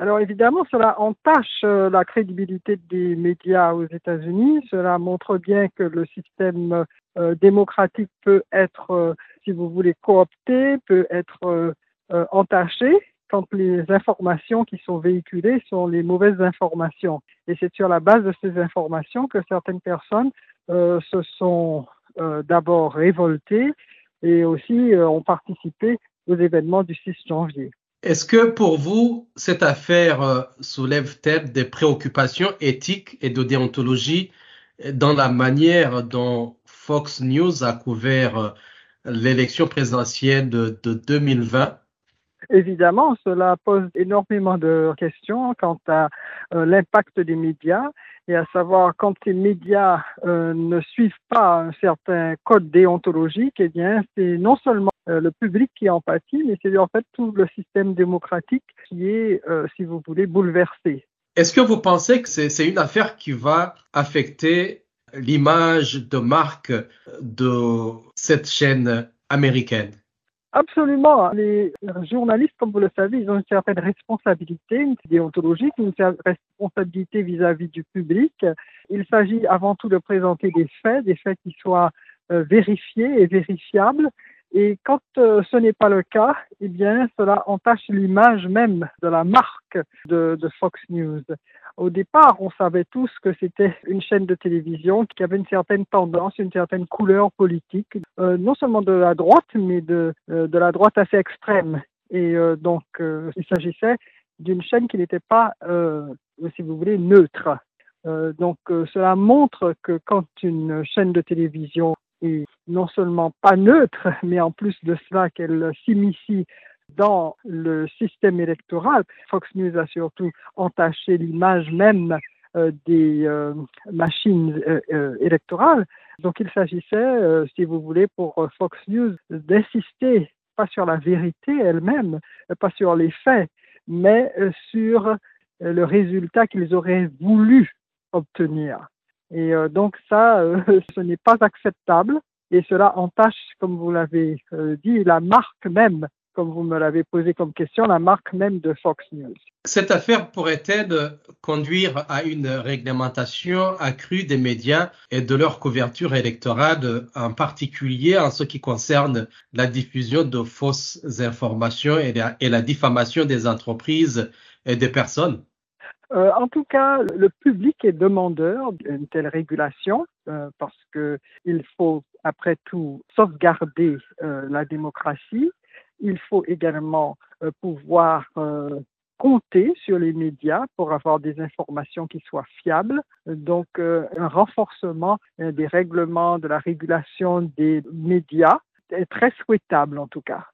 Alors évidemment, cela entache euh, la crédibilité des médias aux États-Unis. Cela montre bien que le système euh, démocratique peut être, euh, si vous voulez, coopté, peut être entaché quand les informations qui sont véhiculées sont les mauvaises informations. Et c'est sur la base de ces informations que certaines personnes se sont d'abord révoltées et aussi ont participé aux événements du 6 janvier. Est-ce que pour vous, cette affaire euh, soulève-t-elle des préoccupations éthiques et de déontologie dans la manière dont Fox News a couvert euh, l'élection présidentielle de, 2020 Évidemment, cela pose énormément de questions quant à euh, l'impact des médias et à savoir quand ces médias ne suivent pas un certain code déontologique, eh bien, c'est non seulement le public qui en pâtit, mais c'est en fait tout le système démocratique qui est, euh, si vous voulez, bouleversé. Est-ce que vous pensez que c'est une affaire qui va affecter l'image de marque de cette chaîne américaine? Absolument. Les journalistes, comme vous le savez, ils ont une certaine responsabilité, une déontologique, une responsabilité vis-à-vis du public. Il s'agit avant tout de présenter des faits, des faits qui soient euh, vérifiés et vérifiables et quand euh, ce n'est pas le cas, eh bien, cela entache l'image même de la marque de, Fox News. Au départ, on savait tous que c'était une chaîne de télévision qui avait une certaine tendance, une certaine couleur politique, euh, non seulement de la droite, mais de, euh, de la droite assez extrême. Et donc, il s'agissait d'une chaîne qui n'était pas, si vous voulez, neutre. donc, cela montre que quand une chaîne de télévision est non seulement pas neutre, mais en plus de cela qu'elle s'immisce dans le système électoral. Fox News a surtout entaché l'image même euh, des euh, machines euh, électorales. Donc il s'agissait, si vous voulez, pour Fox News d'insister pas sur la vérité elle-même, pas sur les faits, mais sur le résultat qu'ils auraient voulu obtenir. Et donc ça, ce n'est pas acceptable et cela entache, comme vous l'avez euh, dit, la marque même, comme vous me l'avez posé comme question, la marque même de Fox News. Cette affaire pourrait-elle conduire à une réglementation accrue des médias et de leur couverture électorale, en particulier en ce qui concerne la diffusion de fausses informations et la diffamation des entreprises et des personnes? Euh, en tout cas, le public est demandeur d'une telle régulation euh, parce qu'il faut, après tout, sauvegarder euh, la démocratie. Il faut également pouvoir compter sur les médias pour avoir des informations qui soient fiables. Donc, un renforcement des règlements de la régulation des médias est très souhaitable en tout cas.